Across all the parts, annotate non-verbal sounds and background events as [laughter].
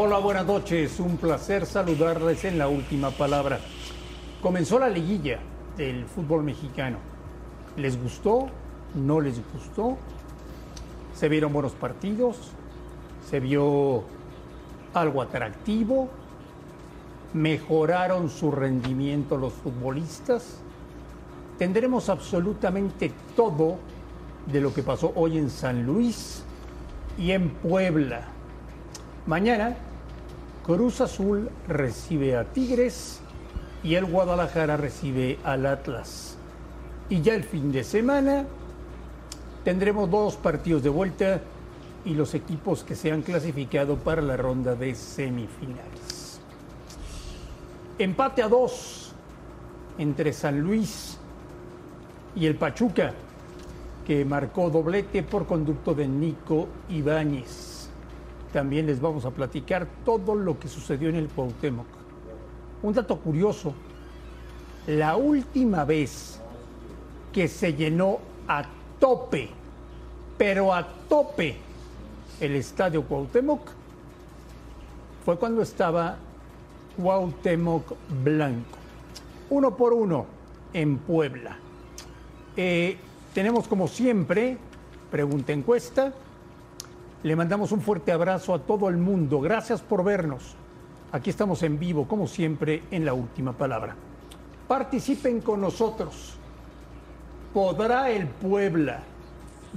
Hola, buenas noches. Un placer saludarles en la última palabra. Comenzó la liguilla del fútbol mexicano. ¿Les gustó? ¿No les gustó? ¿Se vieron buenos partidos? ¿Se vio algo atractivo? ¿Mejoraron su rendimiento los futbolistas? Tendremos absolutamente todo de lo que pasó hoy en San Luis y en Puebla. Mañana, Cruz Azul recibe a Tigres y el Guadalajara recibe al Atlas. Y ya el fin de semana tendremos dos partidos de vuelta y los equipos que se han clasificado para la ronda de semifinales. Empate a dos entre San Luis y el Pachuca, que marcó doblete por conducto de Nico Ibáñez. También les vamos a platicar todo lo que sucedió en el Cuauhtémoc. Un dato curioso, la última vez que se llenó a tope, pero a tope, el estadio Cuauhtémoc fue cuando estaba Cuauhtémoc Blanco. Uno por uno en Puebla. Eh, tenemos como siempre, pregunta encuesta. Le mandamos un fuerte abrazo a todo el mundo. Gracias por vernos. Aquí estamos en vivo, como siempre, en la última palabra. Participen con nosotros. ¿Podrá el Puebla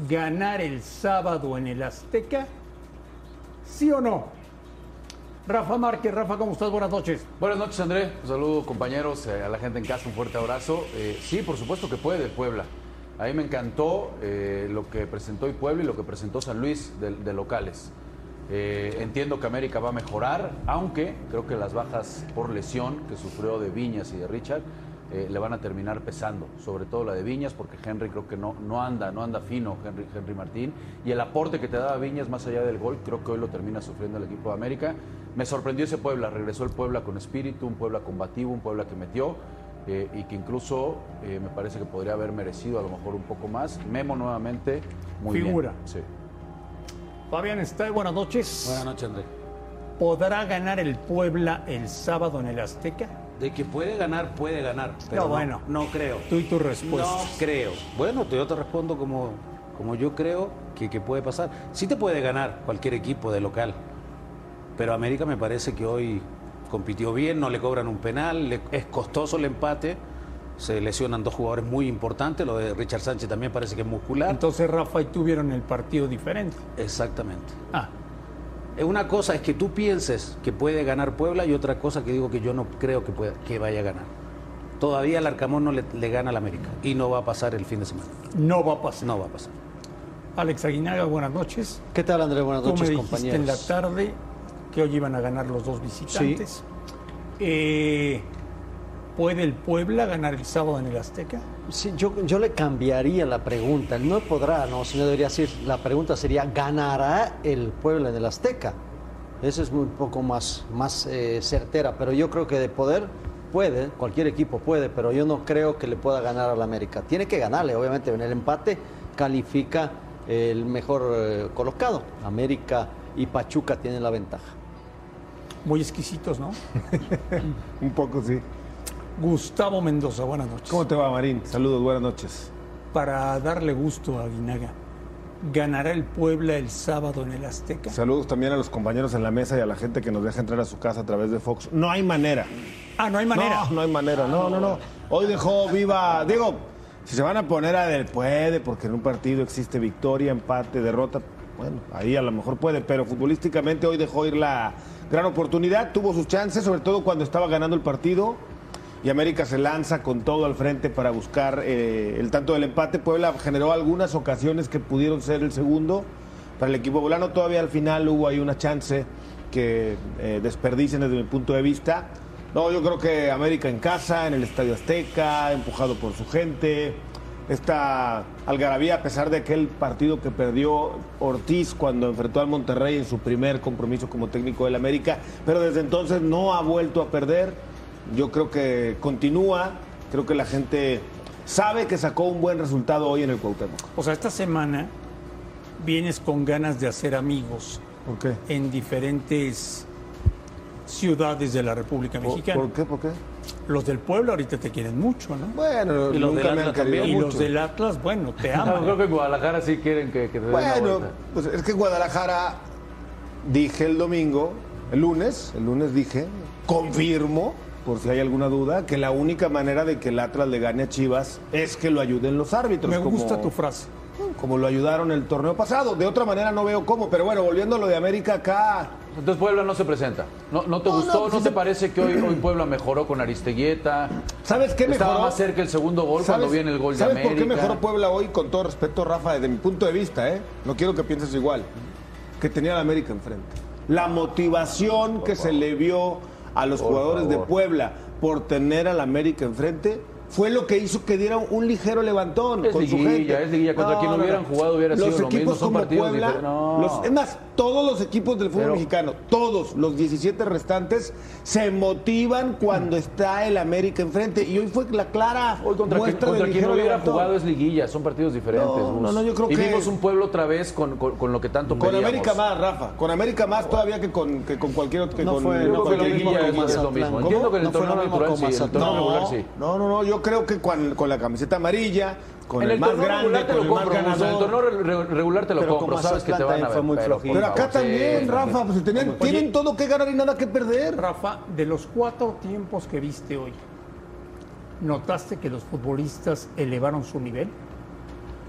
ganar el sábado en el Azteca? ¿Sí o no? Rafa Márquez, Rafa, ¿cómo estás? Buenas noches. Buenas noches, André. Un saludo, compañeros, eh, a la gente en casa, un fuerte abrazo. Eh, sí, por supuesto que puede Puebla. A mí me encantó eh, lo que presentó hoy Puebla y lo que presentó San Luis de, de locales. Eh, entiendo que América va a mejorar, aunque creo que las bajas por lesión que sufrió de Viñas y de Richard eh, le van a terminar pesando, sobre todo la de Viñas, porque Henry creo que no, no anda, no anda fino Henry, Henry Martín. Y el aporte que te daba Viñas más allá del gol, creo que hoy lo termina sufriendo el equipo de América. Me sorprendió ese Puebla, regresó el Puebla con espíritu, un Puebla combativo, un Puebla que metió. Eh, y que incluso eh, me parece que podría haber merecido a lo mejor un poco más. Memo nuevamente, muy Figura. bien. Sí. Fabián está, buenas noches. Buenas noches, André. ¿Podrá ganar el Puebla el sábado en el Azteca? De que puede ganar, puede ganar. Pero No, no, bueno. no creo. Tú y tu respuesta. No creo. Bueno, yo te respondo como, como yo creo que, que puede pasar. Sí te puede ganar cualquier equipo de local. Pero América me parece que hoy compitió bien, no le cobran un penal, le- es costoso el empate. Se lesionan dos jugadores muy importantes, lo de Richard Sánchez también parece que es muscular. Entonces Rafa y tú vieron el partido diferente. Exactamente. Ah, Eh, Una cosa es que tú pienses que puede ganar Puebla y otra cosa que digo que yo no creo que, pueda- que vaya a ganar. Todavía el Arcamón no le, le gana al América y no va a pasar el fin de semana. no va a pasar. No va a pasar. Alex Aguinaga, buenas noches. ¿Qué tal, André? Buenas noches, compañeros. en la tarde que hoy iban a ganar los dos visitantes. Eh, ¿Puede el Puebla ganar el sábado en el Azteca? Sí, yo, yo le cambiaría la pregunta. No podrá, no, sino debería decir, la pregunta sería, ¿ganará el Puebla en el Azteca? Eso es un poco más, más eh, certera, pero yo creo que de poder puede, cualquier equipo puede, pero yo no creo que le pueda ganar al América. Tiene que ganarle, obviamente, en el empate califica el mejor eh, colocado. América y Pachuca tienen la ventaja. Muy exquisitos, ¿no? [laughs] Un poco, sí. Gustavo Mendoza, buenas noches. ¿Cómo te va, Marín? Saludos, buenas noches. Para darle gusto a Aguinaga, ¿ganará el Puebla el sábado en el Azteca? Saludos también a los compañeros en la mesa y a la gente que nos deja entrar a su casa a través de Fox. No hay manera. Ah, no hay manera. No, no hay manera. No, no, no. Hoy dejó viva. Digo, Si se van a poner a del puede, porque en un partido existe victoria, empate, derrota, bueno, ahí a lo mejor puede, pero futbolísticamente hoy dejó ir la gran oportunidad, tuvo sus chances, sobre todo cuando estaba ganando el partido. Y América se lanza con todo al frente para buscar eh, el tanto del empate. Puebla generó algunas ocasiones que pudieron ser el segundo. Para el equipo volano todavía al final hubo ahí una chance que eh, desperdicien desde mi punto de vista. No, yo creo que América en casa, en el Estadio Azteca, empujado por su gente. Esta algarabía, a pesar de aquel partido que perdió Ortiz cuando enfrentó al Monterrey en su primer compromiso como técnico del América, pero desde entonces no ha vuelto a perder. Yo creo que continúa, creo que la gente sabe que sacó un buen resultado hoy en el Cuauhtémoc. O sea, esta semana vienes con ganas de hacer amigos en diferentes ciudades de la República Mexicana. ¿Por qué? ¿Por qué? Los del pueblo ahorita te quieren mucho, ¿no? Bueno, Y los nunca del me han Atlas querido y los del Atlas, bueno, te [laughs] No, aman. creo que en Guadalajara sí quieren que, que te Bueno, pues es que Guadalajara, dije el domingo, el lunes, el lunes dije, confirmo, por si hay alguna duda, que la única manera de que el Atlas le gane a Chivas es que lo ayuden los árbitros. Me como- gusta tu frase. Como lo ayudaron el torneo pasado. De otra manera no veo cómo, pero bueno, volviendo a lo de América acá, Entonces Puebla no se presenta. ¿No, no te No, gustó? no, ¿No, pues te parece que hoy, hoy Puebla mejoró con Aristeguieta? ¿sabes qué Estaba mejoró? más cerca el segundo gol cuando ¿Sabes- viene el gol de ¿Sabes América. por qué mejoró Puebla hoy? Con todo respeto, Rafa, desde mi punto de vista, ¿eh? No quiero que pienses igual. Que tenía la América enfrente. La motivación que se le vio a los Por jugadores de. Puebla por tener al América enfrente fue lo que hizo que dieran un ligero levantón Es con su liguilla, gente. es liguilla. Contra quien hubieran jugado hubiera los sido lo equipos mismo, son como partidos Puebla, diferentes. No. los- es más, todos los equipos del fútbol Pero- mexicano, todos los 17 restantes, se motivan cuando está el América enfrente. Y hoy fue la clara Hoy contra, quien, muestra contra de quien ligero hubiera levantón. jugado es liguilla, son partidos diferentes. No, no, no, yo creo y que- vimos un pueblo otra vez con, con- con lo que tanto Con pedíamos. América más, Rafa. Con América más todavía que con, que con cualquier otro. Que No con, fue- Yo no fue lo mismo lo. Entiendo que el No lo torneo natural sí, No, regular sí. no, no, no, yo creo que con, con la camiseta amarilla, con En el, el, más grande, regular te con lo el más compro, Gus. en el ganador. torneo re- re- regular te lo Pero compro, sabes que te van a fue muy pero, flojito. Pero acá favor, también, sí, Rafa, pues tienen, Oye. tienen todo que ganar y nada que perder. Rafa, de los cuatro tiempos que viste hoy, ¿notaste que los futbolistas elevaron su nivel?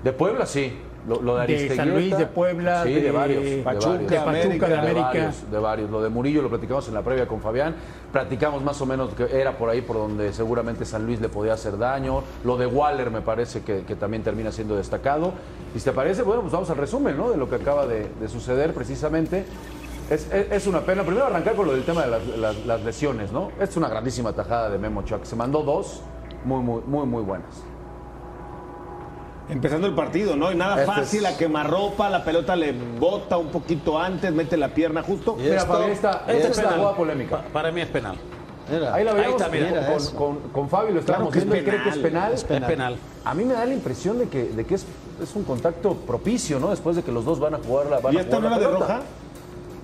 De Puebla sí. Lo, lo de De. San Luis, de Puebla, sí, de, de varios. de Pachuca, varios. de Pachuca, de América. varios, de varios. Lo de Murillo lo platicamos en la previa con Fabián. Platicamos más o menos que era por ahí por donde seguramente San Luis le podía hacer daño. Lo de Waller me parece que, que también termina siendo destacado. Y si te parece, bueno, pues vamos al resumen ¿no? de lo que acaba de, de suceder precisamente. Es, es- es una pena. Primero arrancar con lo del tema de las, las- las lesiones, ¿no? Es una grandísima tajada de Memo que se mandó dos muy, muy, muy, muy buenas. Empezando el partido, ¿no? Y nada Este fácil, es- a quemarropa, la pelota le bota un poquito antes, mete la pierna justo. Y Mira, esto- Fabián, esta, esta es la penal. jugada polémica. Pa- para mí es penal. Mira. Ahí la veíamos está, mira, con, con- con- con Fabio, lo estábamos que es viendo, él cree que es penal. penal. Es penal. Es penal. A mí me da la impresión de que, de que es, es un contacto propicio, ¿no? Después de que los dos van a jugar la van ¿Y esta no la era de roja?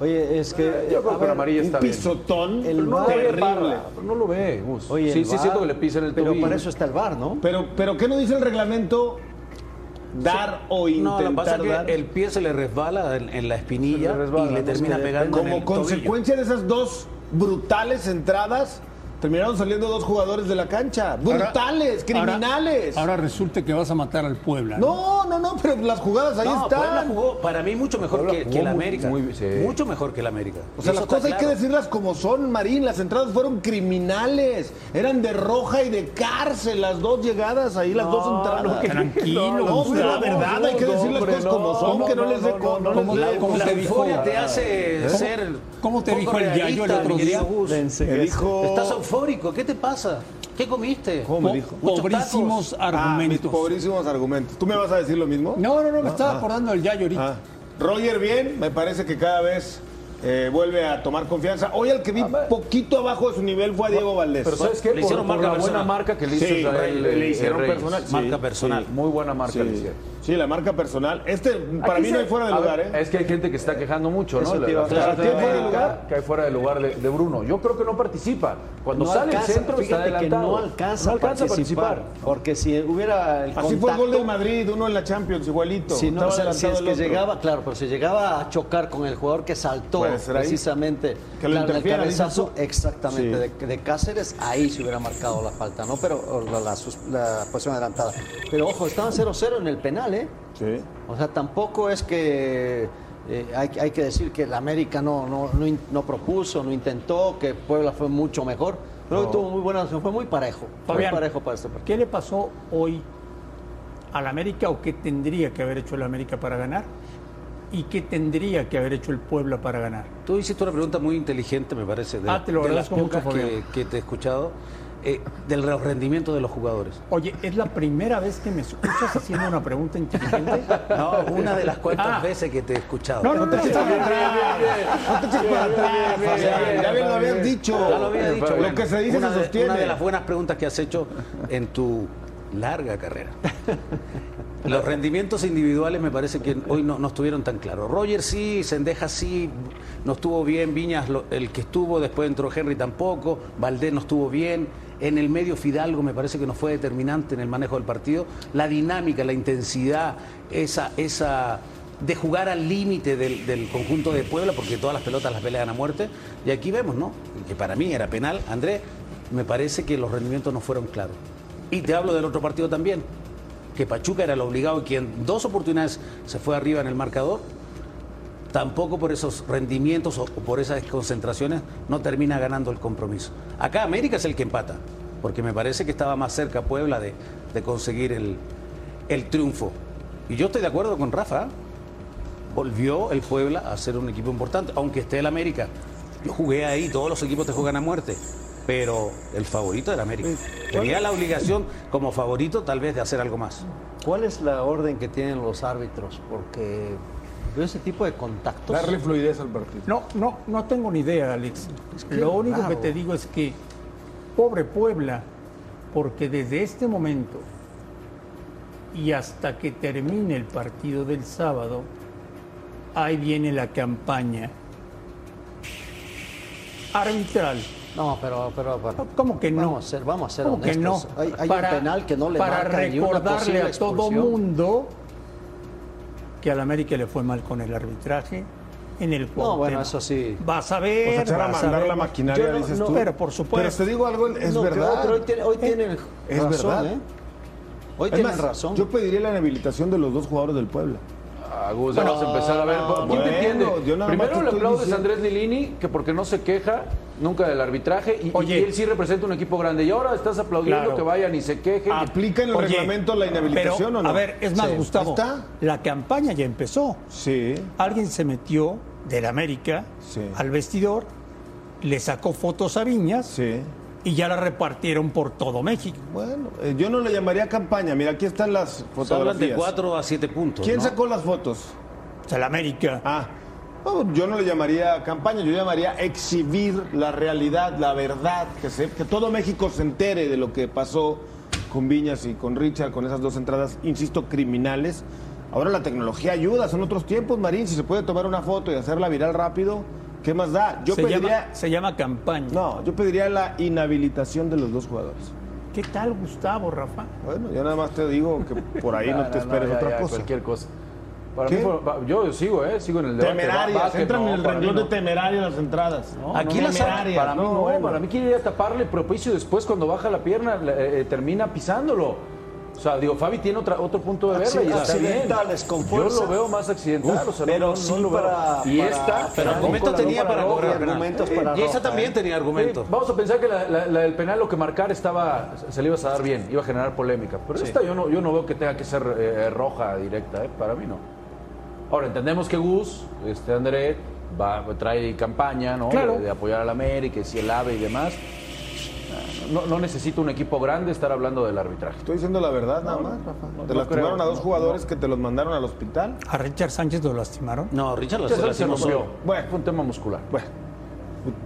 Oye, es que. Yo creo que ver, la amarilla Un está bien. pisotón El Pero no lo ve, terrible. Pero no lo ve, Gus. Oye, sí, el sí, siento que le pisa en el Pero tobillo. para eso está el bar, ¿no? Pero, pero ¿qué no dice el reglamento? Dar o No, intentar lo que pasa es dar. que el pie se le resbala en, en la espinilla Se le resbala, y le ¿no? termina pegando en Como tobillo. consecuencia de esas dos brutales entradas, terminaron saliendo dos jugadores de la cancha. Brutales, criminales. Ahora, ahora resulta que vas a matar al Puebla. no, no, no, pero las jugadas ahí No, Puebla están. jugó para mí mucho mejor Puebla que, que el muy- América. muy- sí. Mucho mejor que el América. O sea, Eso las cosas hay que decirlas como son, Marín. Las entradas fueron criminales. Eran de roja y de cárcel. Las dos llegadas ahí, las dos entradas. tranquilo, No, pero la verdad, hay que decir las cosas como son, no, que no, no, les dé no, co- no, no ¿cómo les la- dé- cómo La te dijo? euforia te hace ¿Cómo- ser. cómo te dijo el Yayo el otro día? Me dijo. Estás eufórico, ¿qué te pasa? ¿Qué comiste? ¿Cómo me dijo? Pobrísimos Ah, mis argumentos. pobrísimos argumentos. ¿Tú me vas a decir lo mismo? No, no, no, me estaba acordando del Yayo ahorita. Ah. Roger bien, me parece que cada vez eh, vuelve a tomar confianza. Hoy el que vi poquito abajo de su nivel fue a Diego Valdés. Pero ¿sabes qué? Le por, hicieron por marca la buena personal. marca que le hizo Sí, Israel, le eh, hicieron Reyes. personal. Sí, Marca personal. Muy buena marca Sí, le hicieron. Sí, la marca personal. Este, para Aquí mí se- no hay fuera de a lugar, ver, ¿eh? Es que hay gente que está quejando mucho, ¿no? La- la- decir. la- ¿Tiene fuera de lugar? Que hay fuera de lugar de, de Bruno. Yo creo que no participa. Cuando No sale alcanza, el centro está fíjate que adelantado. no alcanza, No alcanza a participar, Porque si hubiera el Así fue el gol del Madrid, uno en la Champions, igualito. Si, no, Estaba o sea, si adelantado es que otro. llegaba, claro, pero si llegaba a chocar con el jugador que saltó precisamente Que lo el cabezazo, exactamente, Sí. de, de Cáceres, ahí se hubiera marcado la falta, ¿no? Pero la posición adelantada. Pero ojo, estaban 0-0 en el penal, ¿eh? Sí. O sea, tampoco es que eh, hay, hay que decir que el América no, no, no, no propuso, no intentó, que Puebla fue mucho mejor. Creo que tuvo muy buena, fue muy parejo. Fabián, muy parejo para este partido. ¿Qué le pasó hoy al América o qué tendría que haber hecho el América para ganar? ¿Y qué tendría que haber hecho el Puebla para ganar? Tú hiciste una pregunta muy inteligente, me parece, de, Ah, te lo de las pocas que, que te he escuchado, eh, del rendimiento de los jugadores. Oye, ¿es la primera vez que me escuchas haciendo una pregunta inteligente? No, una de las cuantas Ah. veces que te he escuchado. No, no, no, eches para atrás. No te eches para atrás. Ya bien lo habían dicho. Ya lo había dicho. Lo que se dice se de- sostiene. Una de las buenas preguntas que has hecho en tu larga carrera. Los rendimientos individuales me parece que hoy no, no estuvieron tan claros. Roger sí, Sendeja sí, no estuvo bien, Viñas lo- el que estuvo, después entró Henry tampoco, Valdés no estuvo bien, en el medio Fidalgo me parece que no fue determinante en el manejo del partido. La dinámica, la intensidad, esa, esa de jugar al límite del, del conjunto de Puebla, porque todas las pelotas las pelean a muerte. Y aquí vemos, ¿no? Que para mí era penal. André, me parece que los rendimientos no fueron claros. Y te hablo del otro partido también, que Pachuca era el obligado y quien dos oportunidades se fue arriba en el marcador, tampoco por esos rendimientos o, por esas concentraciones no termina ganando el compromiso. Acá América es el que empata, porque me parece que estaba más cerca Puebla de, de conseguir el, el triunfo. Y yo estoy de acuerdo con Rafa, ¿eh? volvió el Puebla a ser un equipo importante, aunque esté el América. Yo jugué ahí, todos los equipos te juegan a muerte, pero el favorito era América. Tenía la obligación como favorito tal vez de hacer algo más. ¿Cuál es la orden que tienen los árbitros? Porque veo ese tipo de contactos. Darle fluidez al partido. No, no, no tengo ni idea, Alex. que Lo único que te digo es que, pobre Puebla, porque desde este momento y hasta que termine el partido del sábado, ahí viene la campaña arbitral. No, pero, pero, pero- ¿Cómo que no? Vamos a ser, vamos a ser ¿Cómo que no? honestos. Hay, hay Para- un penal que no le Para marca ni una recordarle a todo expulsión. mundo que al América le fue mal con el arbitraje en el No, Cuauhtémoc. bueno, eso sí. Vas a ver, Pues echar a vas mandar ver. la maquinaria, no- dices no, tú. Pero por supuesto. Pero te digo algo, es No, verdad. Pero hoy, tiene- hoy tienen es razón, verdad. ¿eh? Hoy Es tienen razón. Yo pediría la inhabilitación de los dos jugadores del Puebla. Ah, Gus, ya vas a empezar a ver. ¿Quién bueno, te entiende? Primero le aplaudes a. Andrés Lilini, que porque no se queja nunca del arbitraje, y, Oye. y él sí representa un equipo grande. Y ahora estás aplaudiendo Claro. que vayan y se quejen. ¿Aplica en el Oye, reglamento la inhabilitación pero, o no? A ver, es más, Sí. Gustavo, está. la campaña ya empezó. Sí. Alguien se metió del América Sí. al vestidor, le sacó fotos a Viñas Sí. Y ya la repartieron por todo México. Bueno, eh, yo no le llamaría campaña. Mira, aquí están las fotografías. de 4 a 7 puntos. ¿Quién ¿no? sacó las fotos? O sea, el América. Ah, no, yo no le llamaría campaña, yo llamaría exhibir la realidad, la verdad, que, se- que todo México se entere de lo que pasó con Viñas y con Richard, con esas dos entradas, insisto, criminales. Ahora la tecnología ayuda, son otros tiempos, Marín, si se puede tomar una foto y hacerla viral rápido, ¿qué más da? Yo se, pediría... llama, se llama campaña. No, yo pediría la inhabilitación de los dos jugadores. ¿Qué tal, Gustavo, Rafa? Bueno, yo nada más te digo que por ahí [laughs] no, te esperes ya, otra ya, cosa. Cualquier cosa. Para ¿Qué? mí yo sigo, ¿eh? Sigo en el debate. Temerarias, entran no, en el renglón no. de temeraria las entradas. No, Aquí no, las temerarias, para mí no, no, para mí quiere ir a taparle propicio y después cuando baja la pierna eh, termina pisándolo. O sea, digo, Fabi tiene otra, otro punto de verla y está bien. Accidentales con Yo fuerza. lo veo más accidental, o sea, no- pero no, no sí lo veo. para- Y para- esta, Pero la tenía para penal. argumentos para y esa también ¿eh? tenía argumentos. Sí, vamos a pensar que la, la- la del penal lo que marcar estaba, se le ibas a dar bien, iba a generar polémica. Pero esta yo no, yo no veo que tenga que ser eh, roja directa, ¿eh? para mí no. Ahora, entendemos que Gus, este André, va, trae campaña, ¿no? Claro. De, de apoyar al América, y si el AVE y demás. No, no necesita un equipo grande estar hablando del arbitraje. Estoy diciendo la verdad nada más, Rafa. Te no lastimaron creo, a dos no, jugadores que te los mandaron al hospital. ¿A Richard Sánchez lo lastimaron? No, Richard lo lastimó solo. Bueno. fue un tema muscular. Bueno,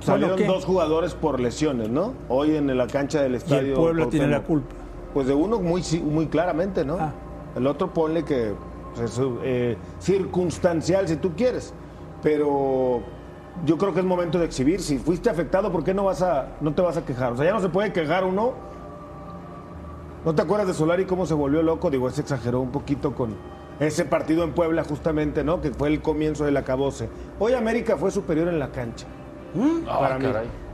salieron dos jugadores por lesiones, ¿no? Hoy en la cancha del Y estadio. el pueblo tiene la culpa. Pues de uno muy, muy claramente, ¿no? Ah. El otro ponle que es eh, circunstancial si tú quieres, pero yo creo que es momento de exhibir. Si fuiste afectado, ¿por qué no vas a, no te vas a quejar? O sea, ya no se puede quejar uno. ¿No te acuerdas de Solari cómo se volvió loco? Digo, se exageró un poquito con ese partido en Puebla justamente, ¿no? Que fue el comienzo del acabose. Hoy América fue superior en la cancha. ¿Mm? para mí.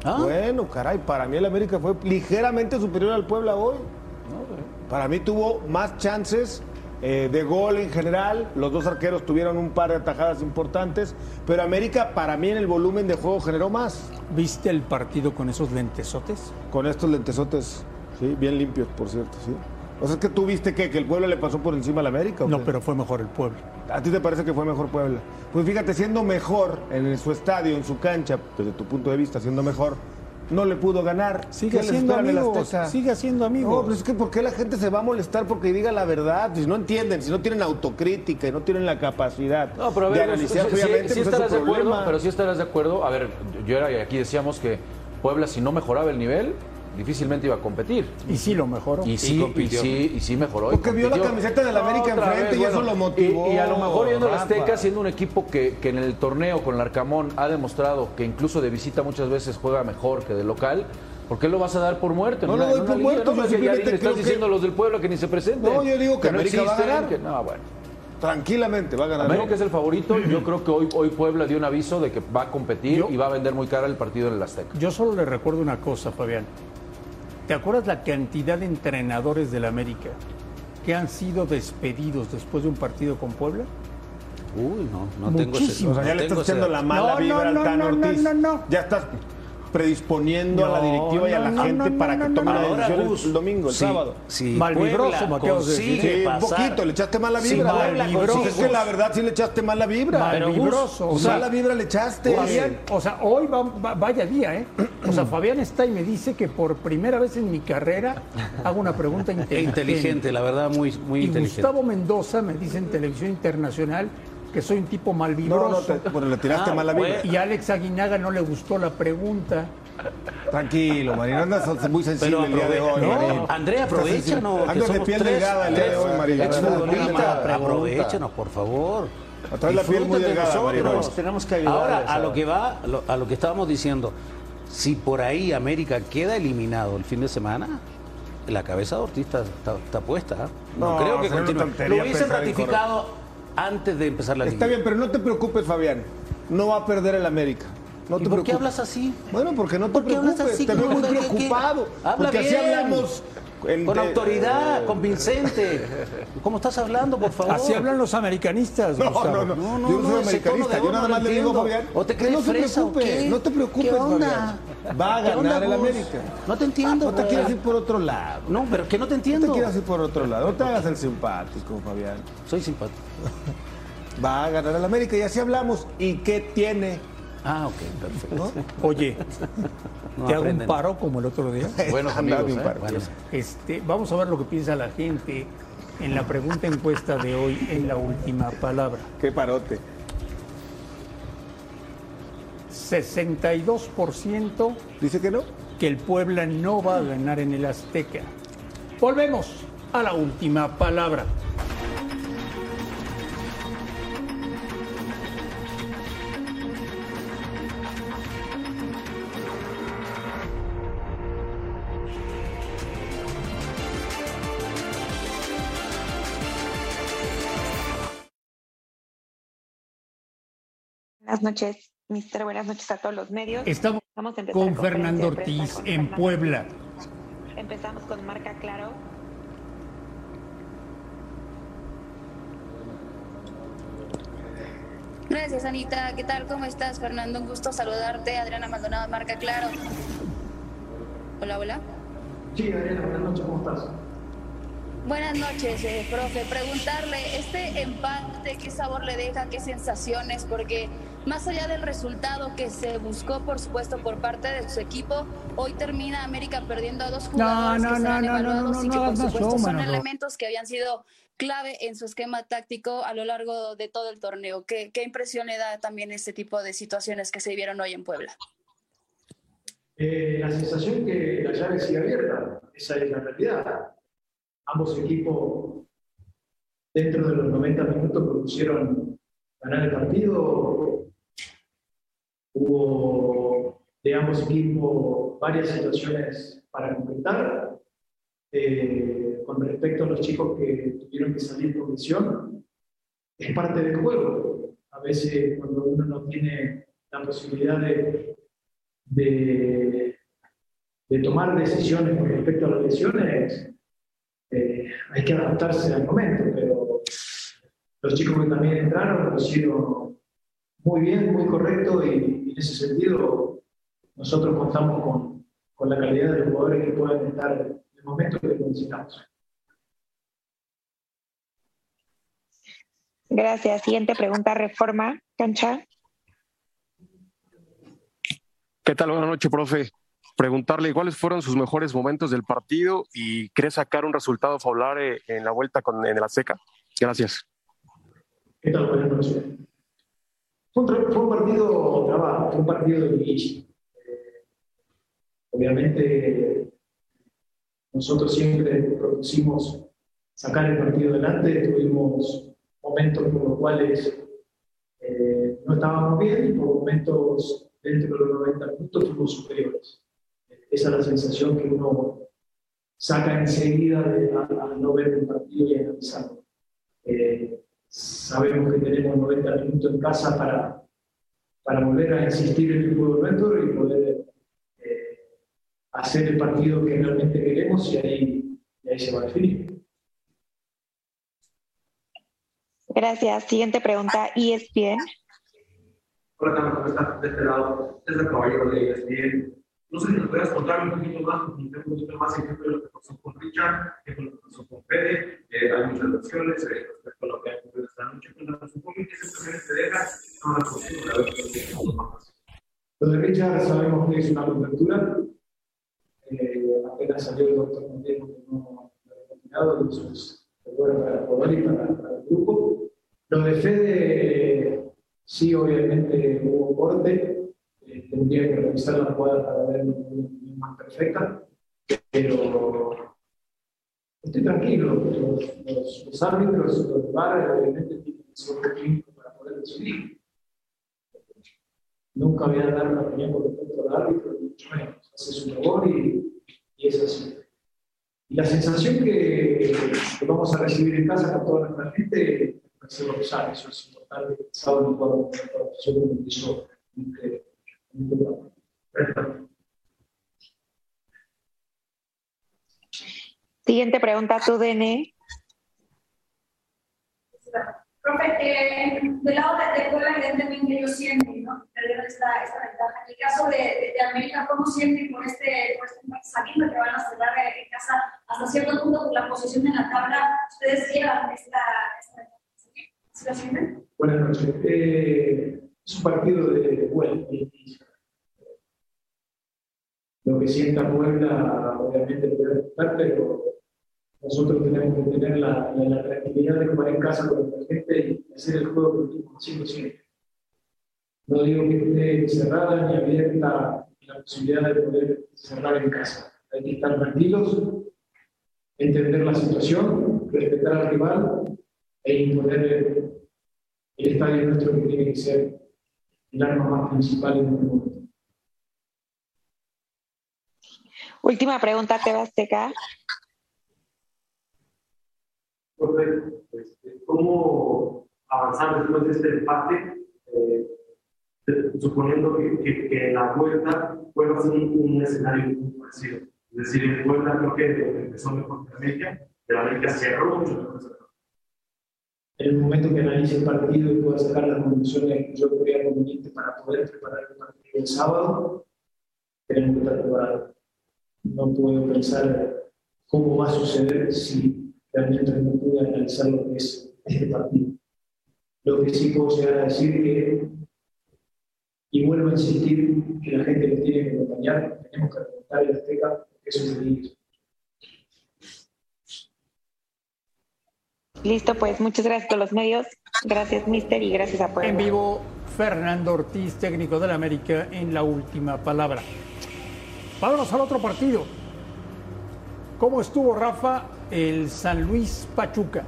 ¿Ah? Bueno, caray, para mí el América fue ligeramente superior al Puebla hoy. Para mí tuvo más chances eh, de gol en general. Los dos arqueros tuvieron un par de atajadas importantes, pero América para mí en el volumen de juego generó más. ¿Viste el partido con esos lentesotes? Con estos lentesotes, sí, bien limpios, por cierto, sí. O sea, es que tú viste que, el Puebla le pasó por encima al América. no, pero fue mejor el Puebla. ¿A ti te parece que fue mejor Puebla? Pues fíjate, siendo mejor en su estadio, en su cancha, desde tu punto de vista, siendo mejor, no le pudo ganar. Sigue siendo amigo. Sigue siendo amigo. No, pero es que ¿por qué la gente se va a molestar porque diga la verdad? Si no entienden, si no tienen autocrítica y no tienen la capacidad no, pero a ver, de analizar si, fríamente, pues estarás de acuerdo, pero si estarás de acuerdo, a ver, yo era aquí decíamos que Puebla si no mejoraba el nivel, difícilmente iba a competir. Y sí lo mejoró. Y sí, y, sí, y sí mejoró. Porque vio la camiseta del América enfrente y eso lo motivó. Y, a lo mejor yendo a Azteca, siendo un equipo que, que, en el torneo con el Arcamón ha demostrado que incluso de visita muchas veces juega mejor que de local. ¿Por qué lo vas a dar por muerto? No, lo doy por muerto. No, le estás diciendo a los del pueblo que ni se presenten. No, yo digo que, América va a ganar. no, bueno. Tranquilamente va a ganar. América es el favorito. Yo creo que hoy, hoy Puebla dio un aviso de que va a competir y va a vender muy cara el partido en el Azteca. Yo solo le recuerdo una cosa, Fabián. ¿Te acuerdas la cantidad de entrenadores del América que han sido despedidos después de un partido con Puebla? Uy, no, no tengo ese, O sea, ya le estás echando la mala vibra al Tan Ortiz. No, no, no, Ya estás predisponiendo a la directiva y a la gente para que tome la decisión el domingo, el sábado. Sí, Malvibroso, decir. Sí, un poquito, le echaste mala vibra. Sí, es que la verdad sí le echaste mala vibra. Malvibroso. O sea, mala vibra le echaste. Fabián, o sea, hoy va, vaya día, ¿eh? O sea, Fabián está y me dice que por primera vez en mi carrera hago una pregunta [laughs] inteligente. inteligente, la verdad, muy, muy y inteligente. Gustavo Mendoza me dice en televisión internacional que soy un tipo malvibroso. No, no, bueno, le tiraste ah, mala vibra. Y a Alex Aguinaga no le gustó la pregunta. Tranquilo, Marina, andas muy sensible el día de hoy. No, Andrea, aprovechanos. Andas de piel delgada el día de hoy, Marina. Aprovechanos, por favor. Traes la piel muy delgada, Marina. Tenemos que ayudar. Ahora, a lo que va, a lo que estábamos diciendo, si por ahí América queda eliminado el fin de semana, la cabeza de Ortiz está, puesta. ¿eh? No, creo que continúe. Lo hubiesen ratificado antes de empezar la liga. Está bien, pero no te preocupes, Fabián. No va a perder el América. No ¿Y por qué hablas así? Bueno, porque no te preocupes, te veo muy preocupado. Habla porque bien. así hablamos con autoridad, convincente. ¿Cómo estás hablando, por favor? Así hablan los americanistas. No, no, no, no, no. Yo no soy americanista. Yo nada más le digo, Fabián. ¿O te crees no te preocupes, no te preocupes, Fabián. Va a ganar el América. No te entiendo. No te quieres ir por otro lado. No, pero que no te entiendo. No te quieres ir por otro lado. No te hagas el simpático, Fabián. Soy simpático. Va a ganar el América y así hablamos. ¿Y qué tiene? Ah, ok, perfecto. Oye, te hago un paro como el otro día. Bueno, [laughs] amigos, ¿eh? bueno. Este, vamos a ver lo que piensa la gente en la pregunta encuesta de hoy en la última palabra. Qué parote. 62% dice que no. Que el Puebla no va a ganar en el Azteca. Volvemos a la última palabra. Buenas noches, mister. Buenas noches a todos los medios. Estamos, con Fernando Ortiz en Puebla. Empezamos con marca claro. Gracias, Anita. ¿Qué tal? ¿Cómo estás, Fernando? Un gusto saludarte. Adriana Maldonado, Marca Claro. Hola, hola. Sí, Adriana, buenas noches. ¿Cómo estás? Buenas noches, eh, profe. Preguntarle, ¿este empate qué sabor le deja, qué sensaciones? Porque más allá del resultado que se buscó, por supuesto, por parte de su equipo, hoy termina América perdiendo a dos jugadores que serán evaluados y que, por supuesto, son elementos que habían sido clave en su esquema táctico a lo largo de todo el torneo. ¿Qué, qué impresión le da también este tipo de situaciones que se vieron hoy en Puebla? Eh, la sensación que la llave sigue abierta, esa es la realidad. Ambos equipos dentro de los 90 minutos propusieron ganar el partido. Hubo de ambos equipos varias situaciones para completar. Eh, con respecto a los chicos que tuvieron que salir por lesión, es parte del juego. A veces cuando uno no tiene la posibilidad de, de, de tomar decisiones con respecto a las lesiones, eh, hay que adaptarse al momento, pero los chicos que también entraron lo hicieron muy bien, muy correcto y, y en ese sentido nosotros contamos con, con, la calidad de los jugadores que puedan estar en el momento que necesitamos. Gracias. Siguiente pregunta, Reforma, Cancha. ¿Qué tal? Buenas noches, profe. Preguntarle cuáles fueron sus mejores momentos del partido y cree sacar un resultado favorable en la vuelta con, en el Azteca. Gracias. ¿Qué tal? Buenas noches. Fue un, partido trabajo, fue un partido de. Eh, obviamente, nosotros siempre propusimos sacar el partido adelante, tuvimos momentos por los cuales eh, no estábamos bien y por momentos dentro de los 90 minutos fuimos superiores. Esa es la sensación que uno saca enseguida al no ver el partido y analizarlo. Eh, sabemos que tenemos 90 minutos en casa para, para volver a insistir en el juego nuestro y poder eh, hacer el partido que realmente queremos y ahí, y ahí se va a definir. Gracias. Siguiente pregunta, ESPN. Hola, ¿cómo estás? De este lado, es el caballero de ESPN. No sé si nos puedas contar un poquito más, un poquito más ejemplo de lo que pasó con Richard, qué fue lo que pasó con Fede. Eh, hay muchas versiones eh, respecto a lo que ha ocurrido esta noche. Cuéntanos un poquito qué sensaciones te deja, no las posibles, a ver qué Lo de Richard sabemos que es una cobertura. Eh, apenas salió el doctor Montiel que no lo terminado, y eso es bueno para jugador y para, para el grupo. Lo de Fede, sí, obviamente hubo corte tendría que revisar la jugada para ver más perfecta, pero estoy tranquilo, los, los, los árbitros, los VAR, obviamente tienen que ser clínicos para poder decidir. Nunca voy a dar una opinión con respecto al árbitro, mucho menos, hace su labor y, y es así. Y la sensación que, que, vamos a recibir en casa con toda nuestra gente va a ser eso es importante. El sábado cuando yo Siguiente pregunta, tu DN. Profe, eh, del lado de, Puebla, evidentemente ellos sienten, ¿no? Perdieron esta, esta ventaja. En el caso de, de, de América, ¿cómo sienten con este, con este sabiendo que van a cerrar en casa hasta cierto punto por la posición en la tabla? ¿Ustedes llevan esta, esta ¿Sí la sienten? Buenas noches. Eh, es un partido de vuelta. Lo que sienta Puebla, obviamente, puede estar, pero nosotros tenemos que tener la, la, la, tranquilidad de jugar en casa con nuestra gente y hacer el juego que haciendo siempre. No digo que esté cerrada ni abierta la posibilidad de poder cerrar en casa. Hay que estar tranquilos, entender la situación, respetar al rival e imponer el, el estadio nuestro que tiene que ser el arma más principal en este momento. Última pregunta, Tebasteca. ¿Cómo avanzar después de este empate? Eh, suponiendo que, que, que, la vuelta pueda ser un, un, escenario muy parecido. Es decir, en vuelta creo que empezó mejor que América, pero América cerró mucho mejor. En el momento que analice el partido y pueda sacar las conclusiones que yo crea conveniente para poder preparar el partido el sábado, tenemos que estar preparados. No puedo pensar cómo va a suceder si realmente no pude analizar lo que es este partido. Lo que sí puedo llegar a decir que, y vuelvo a insistir, que la gente nos tiene que acompañar, tenemos que remontar el Azteca, porque eso es el Listo, pues muchas gracias a los medios. Gracias, Mister, y gracias a Puebla. En vivo, Fernando Ortiz, técnico del América, en la última palabra. Vámonos al otro partido. ¿Cómo estuvo Rafa el San Luis Pachuca?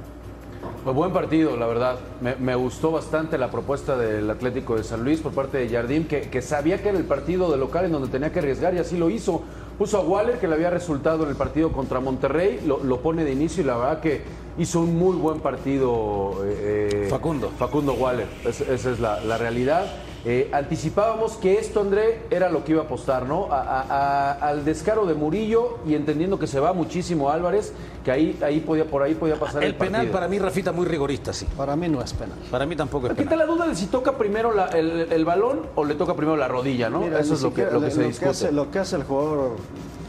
Pues buen partido, la verdad. Me, me gustó bastante la propuesta del Atlético de San Luis por parte de Jardim, que, que sabía que era el partido de local en donde tenía que arriesgar y así lo hizo. Puso a Waller, que le había resultado en el partido contra Monterrey, lo, lo pone de inicio y la verdad que hizo un muy buen partido. eh, Facundo. Facundo Waller, Es- esa es la, la realidad. Eh, anticipábamos que esto, André, era lo que iba a apostar, ¿no? A- a- a- al descaro de Murillo y entendiendo que se va muchísimo Álvarez, que ahí, ahí podía, por ahí podía pasar el, El penal partido. para mí, Rafita, muy rigorista, sí. Para mí no es penal. Para mí tampoco es Aquí penal. está la duda de si toca primero la- el, el balón o le toca primero la rodilla, ¿no? Mira, Eso es lo que, siquiera- lo que se discute. hace, lo que hace el jugador.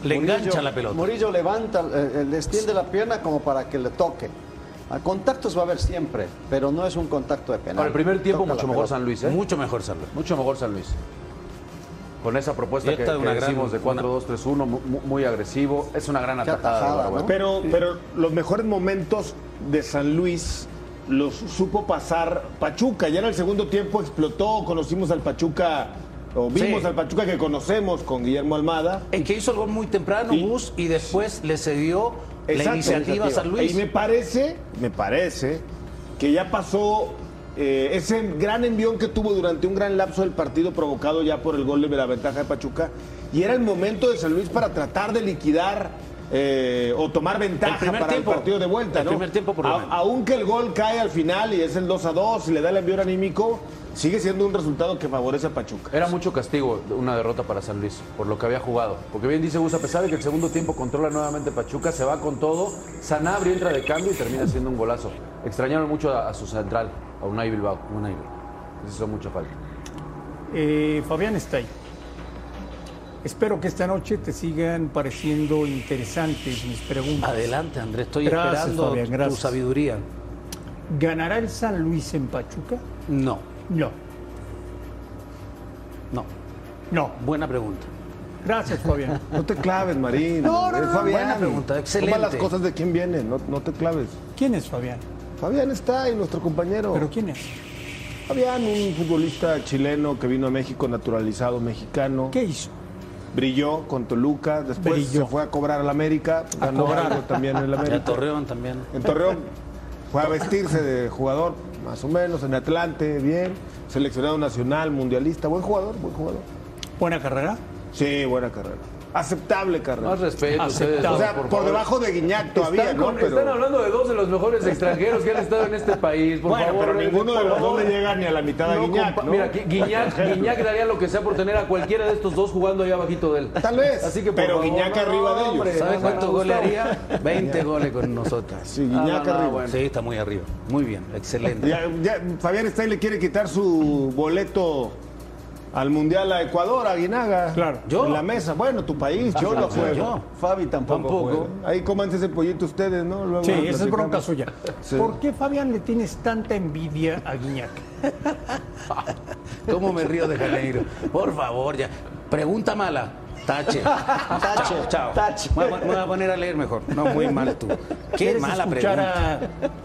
Le engancha la pelota. Murillo levanta, eh, eh, le extiende la pierna como para que le toque. A contactos va a haber siempre, pero no es un contacto de penal. Para el primer tiempo, Toca mucho mejor pelota. San Luis, ¿eh? Mucho mejor San Luis. Mucho mejor San Luis. Con esa propuesta que, gran- decimos de 4-2-3-1, mu- mu- muy, agresivo. Es una gran atajada. atajada. ¿no? Pero, pero los mejores momentos de San Luis los supo pasar Pachuca. Ya en el segundo tiempo explotó, conocimos al Pachuca, o vimos Sí. al Pachuca que conocemos con Guillermo Almada. El que hizo el gol muy temprano, Y- Gus, y después le cedió la Exacto, iniciativa a San Luis. Y me parece, me parece que ya pasó eh, ese gran envión que tuvo durante un gran lapso del partido provocado ya por el gol de la ventaja de Pachuca. Y era el momento de San Luis para tratar de liquidar eh, o tomar ventaja El para tiempo. el partido de vuelta. El ¿no? primer tiempo, por lo A- menos. Aunque el gol cae al final y es el 2 a 2 y le da el envío anímico, sigue siendo un resultado que favorece a Pachuca. Era mucho castigo una derrota para San Luis, por lo que había jugado. Porque bien dice Gus, a pesar de que el segundo tiempo controla nuevamente Pachuca, se va con todo. Sanabria entra de cambio y termina siendo un golazo. Extrañaron mucho a, a su central, a Unai Bilbao. Unai Bilbao. Les hizo mucha falta. Eh, Fabián está ahí. Espero que esta noche te sigan pareciendo interesantes mis preguntas. Adelante, Andrés, estoy Gracias, esperando Fabián, tu sabiduría. ¿Ganará el San Luis en Pachuca? No, No, no. no. Buena pregunta. Gracias, Fabián. [laughs] No te claves, Marín. No, no, Es no, Fabián. buena pregunta, excelente. Toma las cosas de quién viene, no, no te claves. ¿Quién es Fabián? Fabián está ahí, nuestro compañero. ¿Pero quién es? Fabián, un futbolista chileno que vino a México naturalizado mexicano. ¿Qué hizo? Brilló con Toluca, después Brilló. se fue a cobrar al América, ganó cobrar. algo también en el [laughs] Y a América. Torreón también. En Torreón fue a vestirse de jugador, más o menos, en Atlante, bien, seleccionado nacional, mundialista, buen jugador, buen jugador. ¿Buena carrera? Sí, buena carrera. Aceptable carrera. Más respeto. Ustedes o sea, por, debajo de Guiñac todavía, Están, ¿no? con- Pero- están hablando de dos de los mejores extranjeros que han estado en este país. Por Bueno, favor, pero ninguno de los dos le llega ni a la mitad de No Guiñac. Mira, Gui- Guiñac, Guiñac daría lo que sea por tener a cualquiera de estos dos jugando ahí abajito de él. Tal vez, Así que, por pero favor, Guiñac no, arriba de ellos. hombre, ¿Sabes no, cuántos no, goles Gustavo. haría? 20 goles con nosotros. Sí, Ah, Guiñac no, arriba. bueno. Sí, está muy arriba. Muy bien, excelente. Ya, ya, Fabián Stein le quiere quitar su boleto al Mundial a Ecuador, a Guinaga. Claro. ¿Yo? En la mesa. Bueno, tu país, yo no juego. yo. Fabi tampoco. Tampoco. juega. Ahí cómanse ese pollito ustedes, ¿no? Luego Sí, esa es bronca suya. Sí. ¿Por qué, Fabián, le tienes tanta envidia a Guiñac? [laughs] ¿Cómo me río de Janeiro? Por favor, ya. Pregunta mala. Tache. Tache, Chao, chao. tache. Me voy a- poner a leer mejor. No, muy mal tú. Qué ¿Quieres mala pregunta.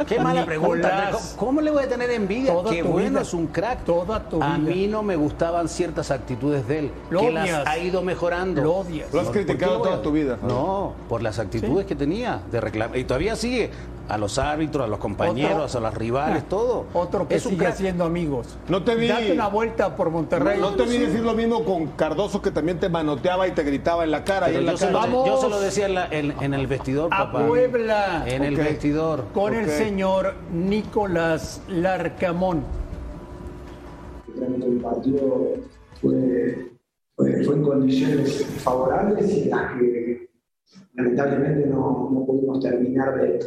Qué mala pregunta. ¿Cómo, cómo le voy a tener envidia? Toda Qué bueno, vida. es un crack. Toda tu a vida. mí no me gustaban ciertas actitudes de él. Lo que odias. las ha ido mejorando. Lo odias. Lo has ¿por qué criticado toda tu vida. No, por las actitudes que tenía de reclamar. Y todavía sigue a los árbitros, a los compañeros, Otro- a los rivales, todo. Otro que es un sigue crack. haciendo amigos. No te vi. Date una vuelta por Monterrey. No te vi decir lo mismo con Cardoso que también te manoteaba y te gritaba en la cara. la yo, se cara. lo, Vamos. yo se lo decía en, la- en- en el vestidor, A papá. Puebla. En el vestidor. Con el señor Nicolás Larcamón. El partido fue, fue, fue en condiciones favorables y en las que lamentablemente no, no pudimos terminar de,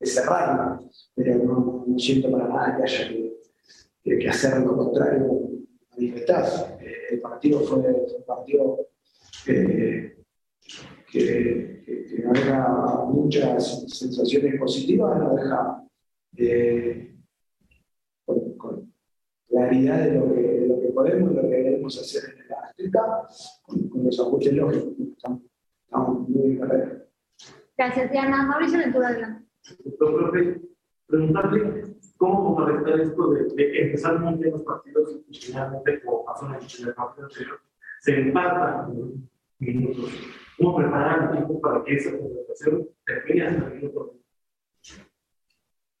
de cerrarla, pero no, no siento para nada que haya que, hacer lo contrario, manifestarse. Eh, El partido fue, un partido eh, que, que- que nos deja muchas sensaciones positivas, nos deja eh, con, claridad de lo, que, podemos y lo que queremos hacer en la Azteca, con, con los ajustes lógicos. Estamos, muy en. Gracias, Diana. Mauricio Ventura, adelante. Profe, preguntarle cómo contrarrestar esto de, empezar muy bien los partidos y finalmente, como pasó en el, en el partido anterior, se empatan en minutos. ¿Cómo preparar al equipo para que esa conversación termine hasta el minuto?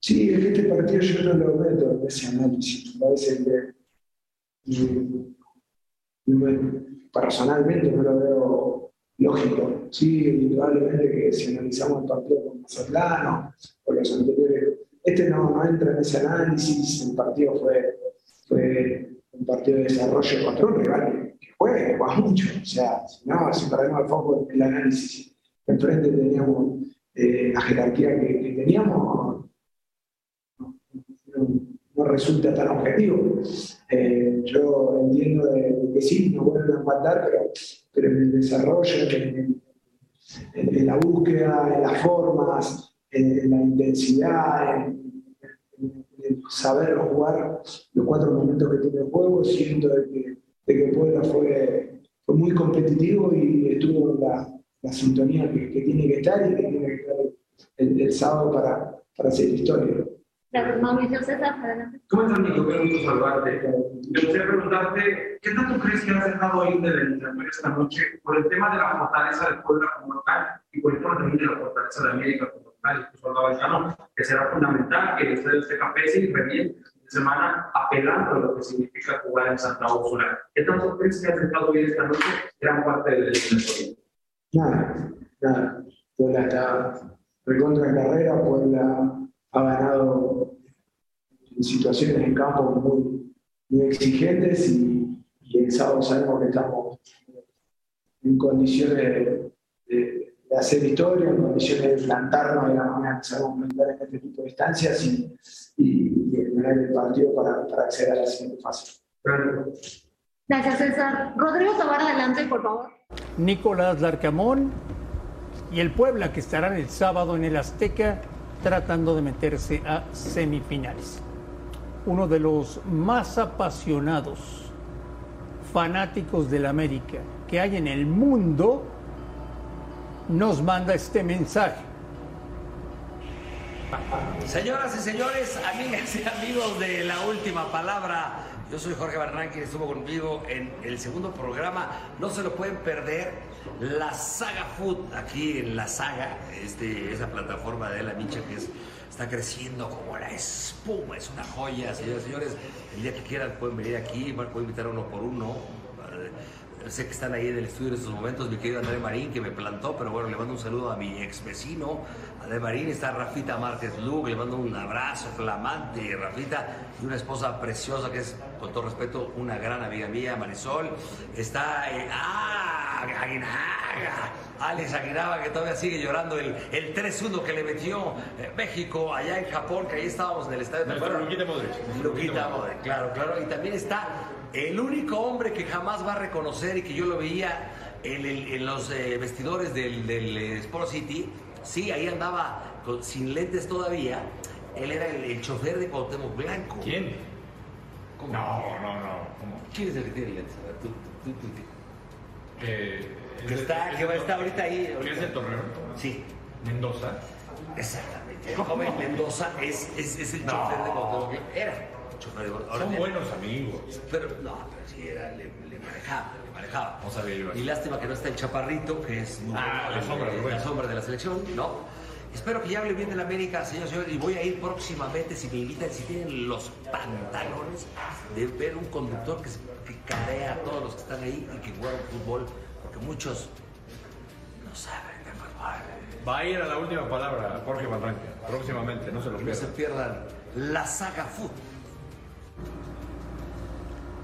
Sí, que este partido yo no lo meto en ese análisis. Me parece que personalmente no lo veo lógico. Sí, indudablemente que si analizamos el partido con Mazatlán o los anteriores, este no, no entra en ese análisis. El partido fue, fue un partido de desarrollo contra un que, juega, que juega mucho. O sea, si no, si perdemos el foco en el análisis, enfrente teníamos eh, la jerarquía que, teníamos, no, resulta tan objetivo. Eh, yo entiendo que sí, no vuelven a empatar, pero, pero en el desarrollo, en, la búsqueda, en las formas, en, la intensidad, en, en- en saber jugar los cuatro momentos que tiene el juego, siento de que, de que Puebla fue, fue muy competitivo y estuvo en la, la sintonía que, que tiene que estar y que tiene que estar el, el sábado para, para hacer historia. Gracias, Mauricio César, adelante. ¿Cómo estás, Nico? Qué gusto saludarte. Me gustaría preguntarte, ¿qué tanto crees que has dejado ir de la eliminatoria esta noche por el tema de la fortaleza del Puebla como local y por el tema también de la fortaleza de América como local? Incluso hablaba Chano, que será fundamental que el Estadio Azteca pese y reviente de semana apelando a lo que significa jugar en Santa Úrsula. ¿Qué tanto crees que has dejado ir esta noche gran parte del eliminatoria? Nada, nada. Puebla está recontra en carrera, Puebla ha ganado en situaciones en campo muy, muy exigentes y, y el sábado sabemos que estamos en condiciones de, de- de hacer historia, en condiciones de plantarnos de la manera que sabemos plantar en este tipo de instancias y, y, y ganar el partido para, para acceder a la siguiente fase. Gracias, César. Rodrigo Tobar, adelante, por favor. Nicolás Larcamón y el Puebla que estarán el sábado en el Azteca tratando de meterse a semifinales. Uno de los más apasionados fanáticos del América que hay en el mundo nos manda este mensaje. Señoras y señores, amigas y amigos de La Última Palabra, yo soy Jorge Barranqui, estuvo conmigo en el segundo programa. No se lo pueden perder, la Saga Food, aquí en la Saga, este, esa plataforma de la Micha que es- está creciendo como la espuma, es una joya, señoras y señores. El día que quieran pueden venir aquí, pueden invitar uno por uno. Eh, Sé que están ahí en el estudio en estos momentos, mi querido André Marín, que me plantó, pero bueno, le mando un saludo a mi ex vecino, André Marín, está Rafita Márquez Luke, le mando un abrazo flamante, Rafita, y una esposa preciosa que es, con todo respeto, una gran amiga mía, Marisol, está, eh, ah, Aguinaga, Alex Aguinaga, que todavía sigue llorando el, el 3-1 que le metió eh, México allá en Japón, que ahí estábamos en el estadio. ¿te Nuestro acuerdas? Luquita Modric. Luquita Modric, claro, claro. Y también está el único hombre que jamás va a reconocer y que yo lo veía en, los eh, vestidores del, del, eh, Sport City. Sí, ahí andaba con- sin lentes todavía. Él era el, el chofer de Cuauhtémoc Blanco. ¿Quién? ¿Cómo? No, no, no. ¿Cómo? ¿Quién es el que tiene lentes? A ver, tú, tú, tú, Eh, Que está, que va a estar ahorita ahí. ¿Quién es el Torreón? Sí. Mendoza. Exactamente. El joven Mendoza es, es, es el chofer de Cuauhtémoc. Era chofer de ahora Son buenos amigos. Pero no, pero sí era, le, le manejaba, le manejaba. No sabía yo. Y lástima que no está el chaparrito, que es muy Ah, bueno, la sombra, eh, Rubén. la sombra de la selección, ¿no? Espero que ya hable bien de la América, señor, señor, y voy a ir próximamente, si me invitan, si tienen los pantalones de ver un conductor que, se- cadea a todos los que están ahí y que juegan fútbol, porque muchos no saben de fútbol. Va a ir a la última palabra, Jorge Barranca, próximamente, no se lo No se pierdan. pierdan la saga fútbol.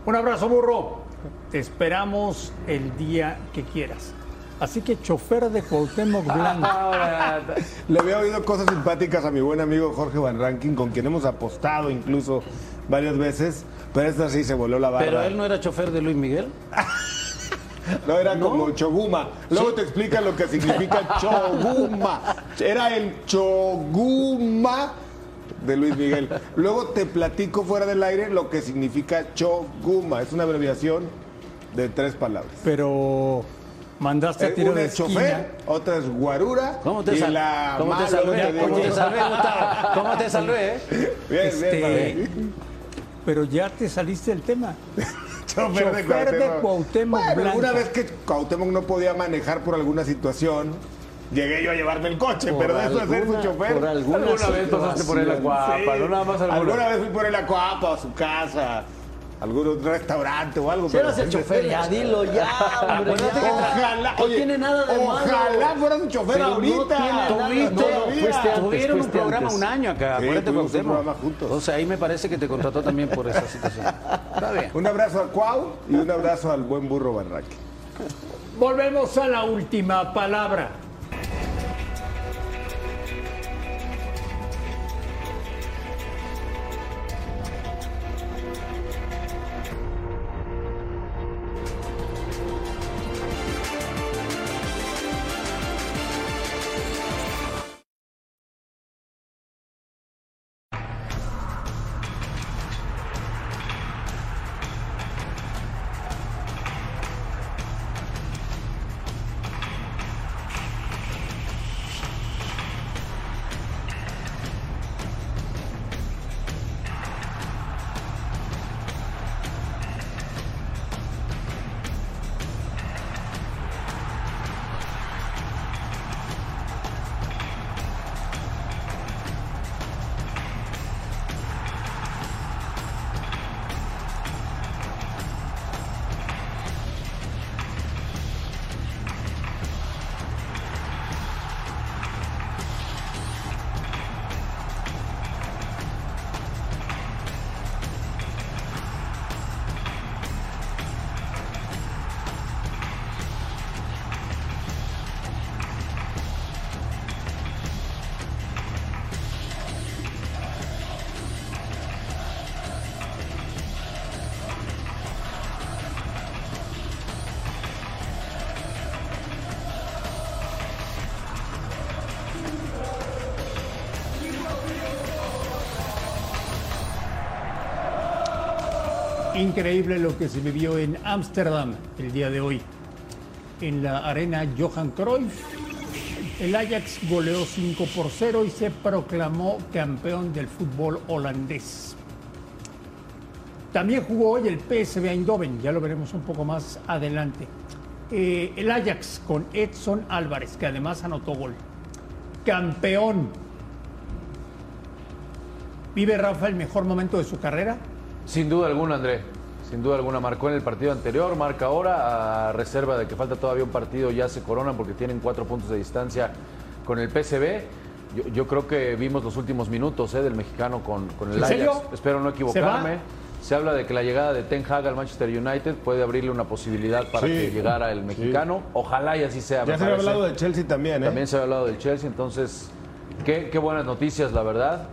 Un abrazo, burro. Te esperamos el día que quieras. Así que chofer de Cuauhtémoc Blanco. [laughs] Le había oído cosas simpáticas a mi buen amigo Jorge Van Ranking, con quien hemos apostado incluso varias veces, pero esta sí se voló la barra. Pero él no era chofer de Luis Miguel. [laughs] No, era como Choguma. Luego te explica lo que significa [laughs] Choguma. Era el Choguma de Luis Miguel. Luego te platico fuera del aire lo que significa Choguma. Es una abreviación de tres palabras. Pero mandaste a Eh, tiro Una de es esquina. chofer, otra es guarura. ¿Cómo te, y sal- la ¿Cómo te salvé? ¿Cómo te salvé, Gustavo? ¿Cómo te salvé? eh? [laughs] Bien, Este, bien, pero ya te saliste del tema. [laughs] Chofer Chofer de Cuauhtémoc Bueno, Blanco. Una vez que Cuauhtémoc no podía manejar por alguna situación, llegué yo a llevarme el coche, Por pero de eso de ser su chofer. por alguna Alguna vez pasaste por el Acuapa, Sí. no nada más alguna. Alguna vez fui por el Acuapa, a su casa, algún restaurante o algo. Si pero eras el chofer, ya dilo ya, [laughs] hombre. Acuérdate ya. que ojalá, No oye, tiene nada de malo. ojalá fueras un chofer Pero no ahorita. de Tuviste- malo. todavía. Fuiste antes, Tuvieron un programa antes. un año acá, Sí, acuérdate un programa juntos. Entonces ahí me parece que te contrató también por esa situación. Está bien. Un abrazo a Cuau y un abrazo al buen burro Barraque. Volvemos a la última palabra. Increíble lo que se vivió en Ámsterdam el día de hoy. En la arena Johan Cruyff, el Ajax goleó 5 por 0 y se proclamó campeón del fútbol holandés. También jugó hoy el PSV Eindhoven, ya lo veremos un poco más adelante. Eh, el Ajax con Edson Álvarez, que además anotó gol. Campeón. ¿Vive Rafa el mejor momento de su carrera? Sin duda alguna, André. Sin duda alguna. Marcó en el partido anterior, marca ahora, a reserva de que falta todavía un partido, ya se coronan porque tienen cuatro puntos de distancia con el PSV. Yo, yo creo que vimos los últimos minutos eh, del mexicano con, con el ¿En Ajax. serio? Espero no ¿Se equivocarme. Se habla de que la llegada de Ten Hag al Manchester United puede abrirle una posibilidad para Sí. que llegara el mexicano. Ojalá y así sea. Ya se había hablado de Chelsea también, ¿eh? También se ha hablado del Chelsea, entonces, qué, qué buenas noticias, la verdad.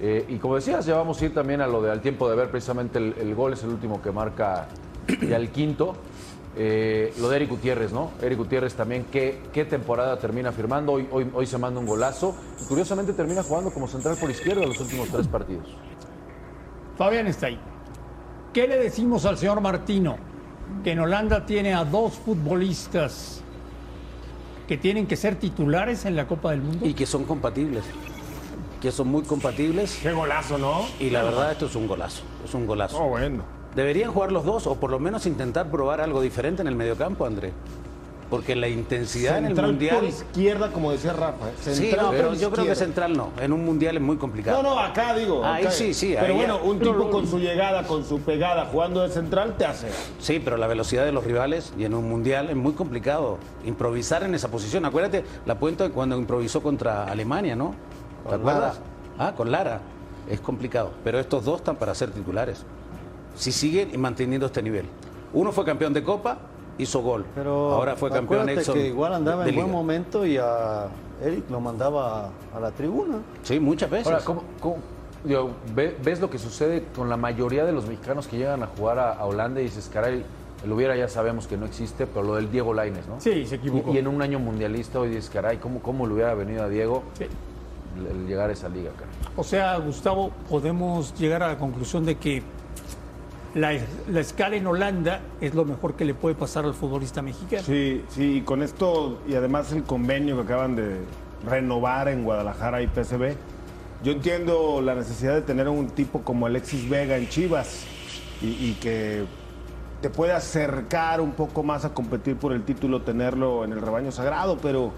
Eh, y como decías, ya vamos a ir también a lo de al tiempo de ver precisamente el, el gol, es el último que marca ya el quinto. Eh, lo de Eric Gutiérrez, ¿no? Eric Gutiérrez también, ¿qué, qué temporada termina firmando? Hoy, hoy, hoy se manda un golazo. Y curiosamente termina jugando como central por izquierda los últimos tres partidos. Fabián está ahí. ¿Qué le decimos al señor Martino? Que en Holanda tiene a dos futbolistas que tienen que ser titulares en la Copa del Mundo. Y que son compatibles. Que son muy compatibles. Qué golazo, ¿no? Y la verdad, esto es un golazo. Es un golazo. Oh, bueno. Deberían jugar los dos, o por lo menos intentar probar algo diferente en el mediocampo, André. Porque la intensidad en el mundial. por izquierda, como decía Rafa. ¿eh? Sí, no, pero yo creo que central no. En un mundial es muy complicado. No, no, acá digo. Ahí acá. sí, sí, Pero ahí bueno, ya. un tipo con su llegada, con su pegada, jugando de central, te hace. Sí, pero la velocidad de los rivales y en un mundial es muy complicado improvisar en esa posición. Acuérdate la puente cuando improvisó contra Alemania, ¿no? ¿Te Con acuerdas? Ah, con Lara. Es complicado. Pero estos dos están para ser titulares. Si siguen manteniendo este nivel. Uno fue campeón de Copa, hizo gol. Pero Ahora fue campeón Exxon que igual andaba de en buen momento y a Eric lo mandaba a la tribuna. Sí, muchas veces. Ahora, ¿cómo, cómo- digo, ve- ves lo que sucede con la mayoría de los mexicanos que llegan a jugar a, a Holanda y dices, caray, el hubiera ya sabemos que no existe, pero lo del Diego Laines, ¿no? Sí, se equivocó. Y, y en un año mundialista hoy dices, caray, ¿cómo, cómo le hubiera venido a Diego Sí. El, llegar a esa liga, caray? O sea, Gustavo, podemos llegar a la conclusión de que la, la escala en Holanda es lo mejor que le puede pasar al futbolista mexicano. Sí, sí, y con esto, y además el convenio que acaban de renovar en Guadalajara y PSV, yo entiendo la necesidad de tener un tipo como Alexis Vega en Chivas y, y que te puede acercar un poco más a competir por el título, tenerlo en el rebaño sagrado, pero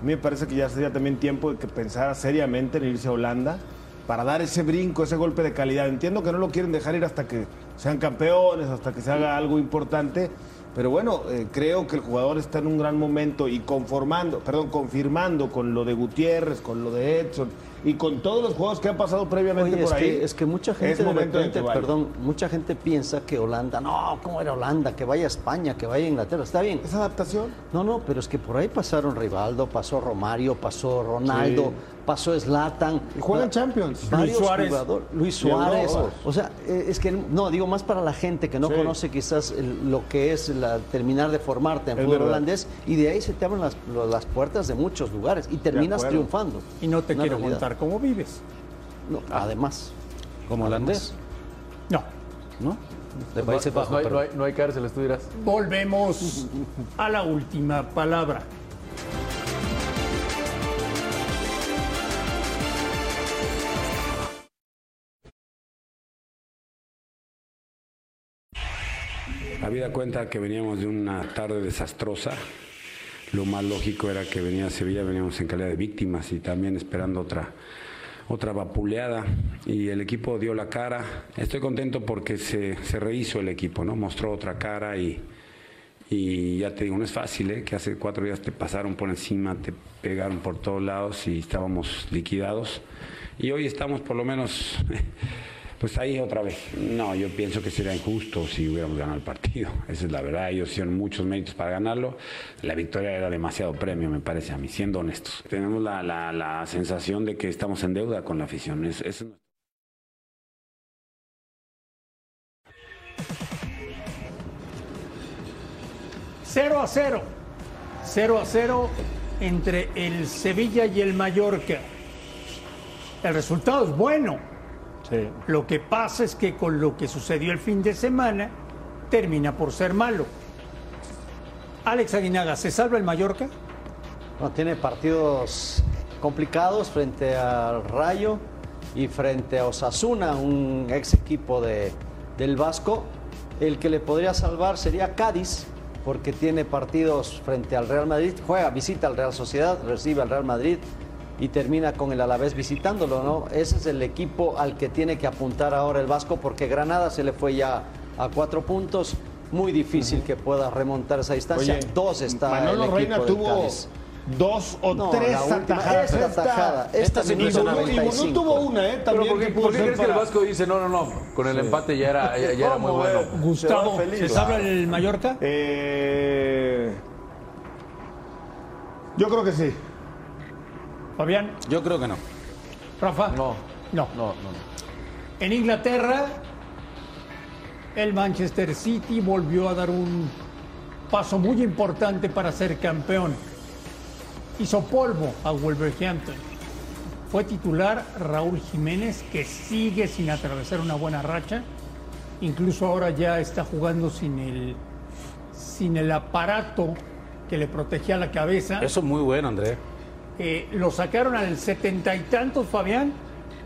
A mí me parece que ya sería también tiempo de que pensara seriamente en irse a Holanda para dar ese brinco, ese golpe de calidad. Entiendo que no lo quieren dejar ir hasta que sean campeones, hasta que se haga algo importante, pero bueno, eh, creo que el jugador está en un gran momento y conformando, perdón, confirmando con lo de Gutiérrez, con lo de Edson y con todos los juegos que han pasado previamente Oye, por es ahí. Que, es que mucha gente es de momento de repente, perdón, mucha gente piensa que Holanda, no, ¿cómo era Holanda? Que vaya a España, que vaya a Inglaterra, está bien. ¿Es adaptación? No, no, pero es que por ahí pasaron Rivaldo, pasó Romario, pasó Ronaldo, pasó Zlatan. Y juegan Champions. Varios Luis Suárez. jugadores. Luis Suárez. O sea, eh, es que, no, digo más para la gente que no Sí. conoce quizás el- lo que es la- terminar de formarte en Es fútbol verdad. holandés y de ahí se te abren las, las puertas de muchos lugares y terminas triunfando. Y no te Una quiero realidad. contar cómo vives. No, además, Como holandés, No. ¿no? de Países Bajos. no, hay, pero- no, hay, no hay cárceles, tú dirás. Volvemos a la última palabra. Habida cuenta que veníamos de una tarde desastrosa, lo más lógico era que venía a Sevilla, veníamos en calidad de víctimas y también esperando otra, otra vapuleada y el equipo dio la cara. Estoy contento porque se, se rehizo el equipo, ¿no? Mostró otra cara y, y ya te digo, no es fácil, ¿eh? Que hace cuatro días te pasaron por encima, te pegaron por todos lados y estábamos liquidados. Y hoy estamos por lo menos, [laughs] pues ahí otra vez. No, yo pienso que sería injusto si hubiéramos ganado el partido. [laughs] Esa es la verdad. Ellos hicieron muchos méritos para ganarlo. La victoria era demasiado premio, me parece a mí, siendo honestos. Tenemos la, la- la sensación de que estamos en deuda con la afición. Es- es- 0 a 0. 0 a 0 entre el Sevilla y el Mallorca. El resultado es bueno. Sí. Lo que pasa es que con lo que sucedió el fin de semana, termina por ser malo. Alex Aguinaga, ¿se salva el Mallorca? No, tiene partidos complicados frente al Rayo y frente a Osasuna, un ex equipo de, del Vasco. El que le podría salvar sería Cádiz, porque tiene partidos frente al Real Madrid, juega, visita al Real Sociedad, recibe al Real Madrid y termina con el Alavés visitándolo, ¿no? Ese es el equipo al que tiene que apuntar ahora el Vasco, porque Granada se le fue ya a cuatro puntos. Muy difícil que pueda remontar esa distancia. Oye, Dos está Manolo el equipo Reina tuvo Cádiz. dos o No, tres atajadas. esta Esta- atajada, esta minuto Munú- y 95. Munú tuvo una, ¿eh? También ¿por qué, por crees que el Vasco dice no, no, no? Con el empate ya era, ya, ya era muy ¿Cómo, bueno. eh? Gustavo, Se. ¿se salva el Mallorca? Eh, yo creo que sí. Fabián, Yo creo que no. Rafa. No, No. no, no. En Inglaterra, el Manchester City volvió a dar un paso muy importante para ser campeón. Hizo polvo a Wolverhampton. Fue titular Raúl Jiménez, que sigue sin atravesar una buena racha. Incluso ahora ya está jugando sin el, sin el aparato que le protegía la cabeza. Eso es muy bueno, André. Eh, lo sacaron al setenta y tantos, Fabián.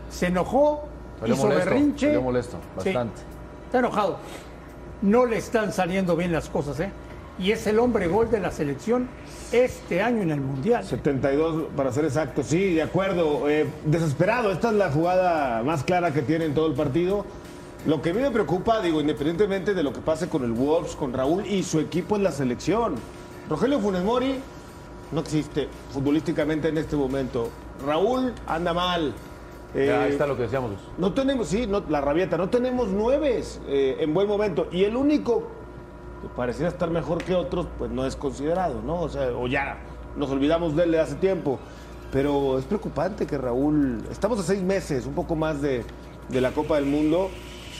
Se enojó, Salió hizo molesto, berrinche. salió molesto, Sí, bastante. está enojado. No le están saliendo bien las cosas, ¿eh? Y es el hombre gol de la selección este año en el Mundial. 72 para ser exacto, sí, de acuerdo. Eh, desesperado, esta es la jugada más clara que tiene en todo el partido. Lo que a mí me preocupa, digo, independientemente de lo que pase con el Wolves, con Raúl y su equipo en la selección. Rogelio Funes Mori no existe futbolísticamente en este momento. Raúl anda mal. Ya, Eh, ahí está lo que decíamos. no tenemos, sí, no, la rabieta, no tenemos nueves eh, en buen momento. Y el único que pareciera estar mejor que otros, pues no es considerado, ¿no? O sea, o ya nos olvidamos de él de hace tiempo. Pero es preocupante que Raúl, estamos a seis meses, un poco más de, de la Copa del Mundo,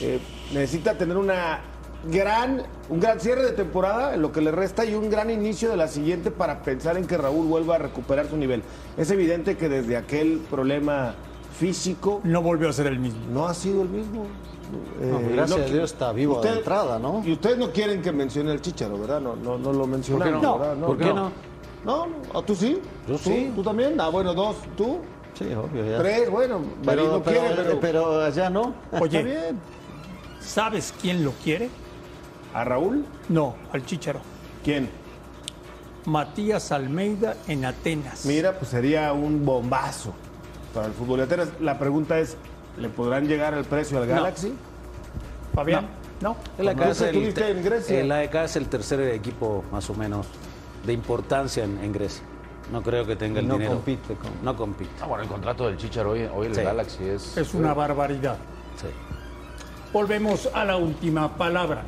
eh, necesita tener una gran, un gran cierre de temporada en lo que le resta y un gran inicio de la siguiente para pensar en que Raúl vuelva a recuperar su nivel. Es evidente que desde aquel problema físico No volvió a ser el mismo. no ha sido el mismo. No, Eh, gracias no a Dios está vivo usted- de entrada, ¿no? Y ustedes no quieren que mencione el Chicharo, ¿verdad? No, no, no lo no? ¿verdad? ¿Por qué no? No, no. ¿Ah, ¿Tú sí? Yo ¿Tú? sí. ¿Tú también? Ah, bueno, dos. ¿Tú? Sí, obvio, ya. Tres, bueno. Marín Pero, no pero, quiere, pero... pero allá no. Oye, Está bien. ¿sabes quién lo quiere? ¿A Raúl? No, al Chicharo. ¿Quién? Matías Almeida en Atenas. Mira, pues sería un bombazo para el fútbol de Atenas. La pregunta es, ¿le podrán llegar el precio al Galaxy? Fabián, ¿no? El AEK, Como es el, estuviste en Grecia. el AEK es el tercer equipo más o menos de importancia en, en Grecia. No creo que tenga el No dinero. compite con- No compite. Ah, bueno, el contrato del Chicharo hoy, hoy el Sí. Galaxy es... Es una barbaridad. Sí. Volvemos a la última palabra.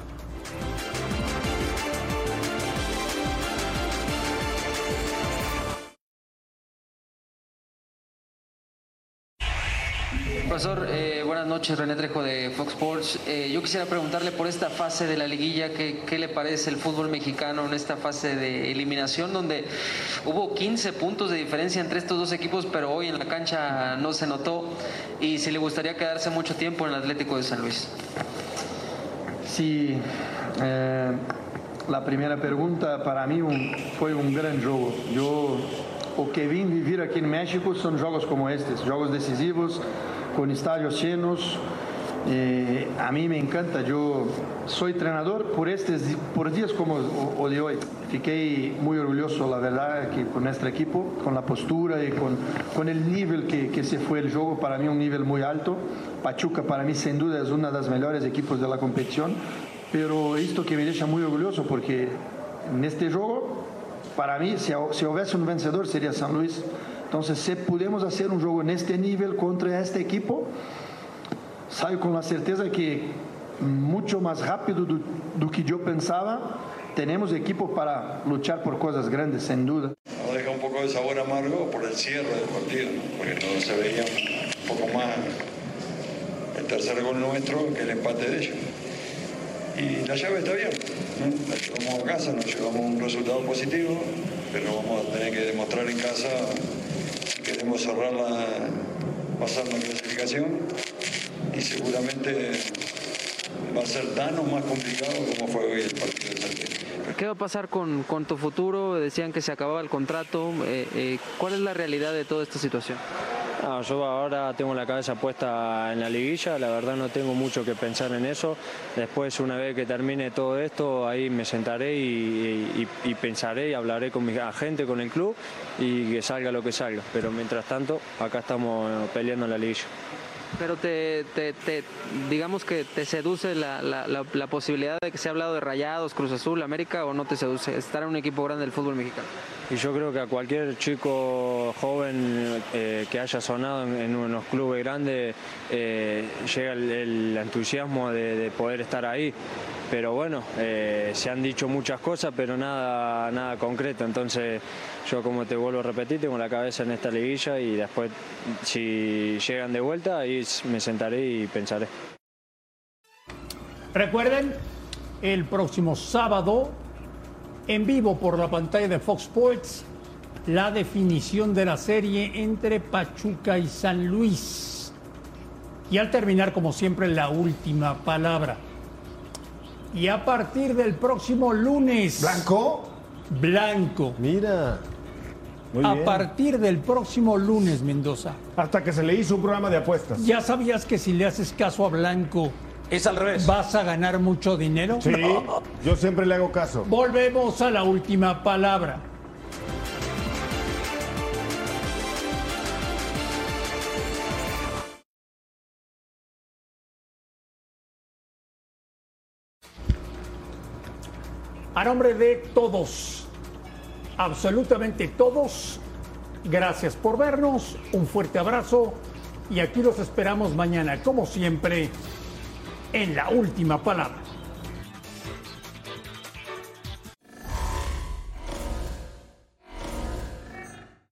Profesor, eh, buenas noches, René Trejo de Fox Sports. Eh, yo quisiera preguntarle por esta fase de la liguilla, ¿qué, ¿qué le parece el fútbol mexicano en esta fase de eliminación donde hubo 15 puntos de diferencia entre estos dos equipos, pero hoy en la cancha no se notó? Y si le gustaría quedarse mucho tiempo en el Atlético de San Luis. Sí, eh, la primera pergunta para mí un- foi um grande jogo. Eu, o que vim viver aqui em México são jogos como estes, jogos decisivos, com estádios llenos. Eh, a mí me encanta, eu sou treinador por estes di- por dias como o de hoy. Fiquei muy orgulloso, la verdad, que con nuestro equipo, con la postura y con, con el nivel que, que se fue el juego, para mí un nivel muy alto. Pachuca para mí sin duda es uno de los mejores equipos de la competición, pero esto que me deja muy orgulloso porque en este juego, para mí, si, si hubiese un vencedor sería San Luis. Entonces, si podemos hacer un juego en este nivel contra este equipo, saio com a certeza que muito mais rápido do, que eu pensava, temos equipo para luchar por coisas grandes, sem dúvida. Nos deja un poco de sabor amargo por el cierre del partido, porque no se veía un poco más el tercer gol nuestro que el empate de ellos. Y la llave está bien, ¿no? la llevamos a casa, nos llevamos un resultado positivo, pero vamos a tener que demostrar en casa queremos cerrarla, pasar la clasificación y seguramente va a ser tan o más complicado como fue hoy el partido de Santiago. ¿Qué va a pasar con, con tu futuro? Decían que se acababa el contrato. Eh, eh, ¿Cuál es la realidad de toda esta situación? No, yo ahora tengo la cabeza puesta en la liguilla, la verdad no tengo mucho que pensar en eso. Después, una vez que termine todo esto, ahí me sentaré y- y pensaré y hablaré con mi agente, con el club y que salga lo que salga. Pero mientras tanto, acá estamos peleando en la liguilla. Pero te, te- te- digamos que te seduce la, la- la- posibilidad de que se ha hablado de Rayados, Cruz Azul, América o no te seduce estar en un equipo grande del fútbol mexicano. Y yo creo que a cualquier chico joven eh, que haya sonado en, unos clubes grandes eh, llega el, entusiasmo de poder estar ahí. Pero bueno, eh, se han dicho muchas cosas, pero nada, nada concreto. Entonces yo como te vuelvo a repetir, tengo la cabeza en esta liguilla y después si llegan de vuelta, ahí me sentaré y pensaré. Recuerden, el próximo sábado, en vivo por la pantalla de Fox Sports, la definición de la serie entre Pachuca y San Luis. Y al terminar, como siempre, la última palabra. Y a partir del próximo lunes. ¿Blanco? Blanco. Mira. Muy a bien. partir del próximo lunes, Mendoza. Hasta que se le hizo un programa de apuestas. ¿Ya sabías que si le haces caso a Blanco. Es al revés. ¿Vas a ganar mucho dinero? Sí, yo siempre le hago caso. Volvemos a la última palabra. A nombre de todos, absolutamente todos, gracias por vernos, un fuerte abrazo y aquí los esperamos mañana, como siempre, en la última palabra.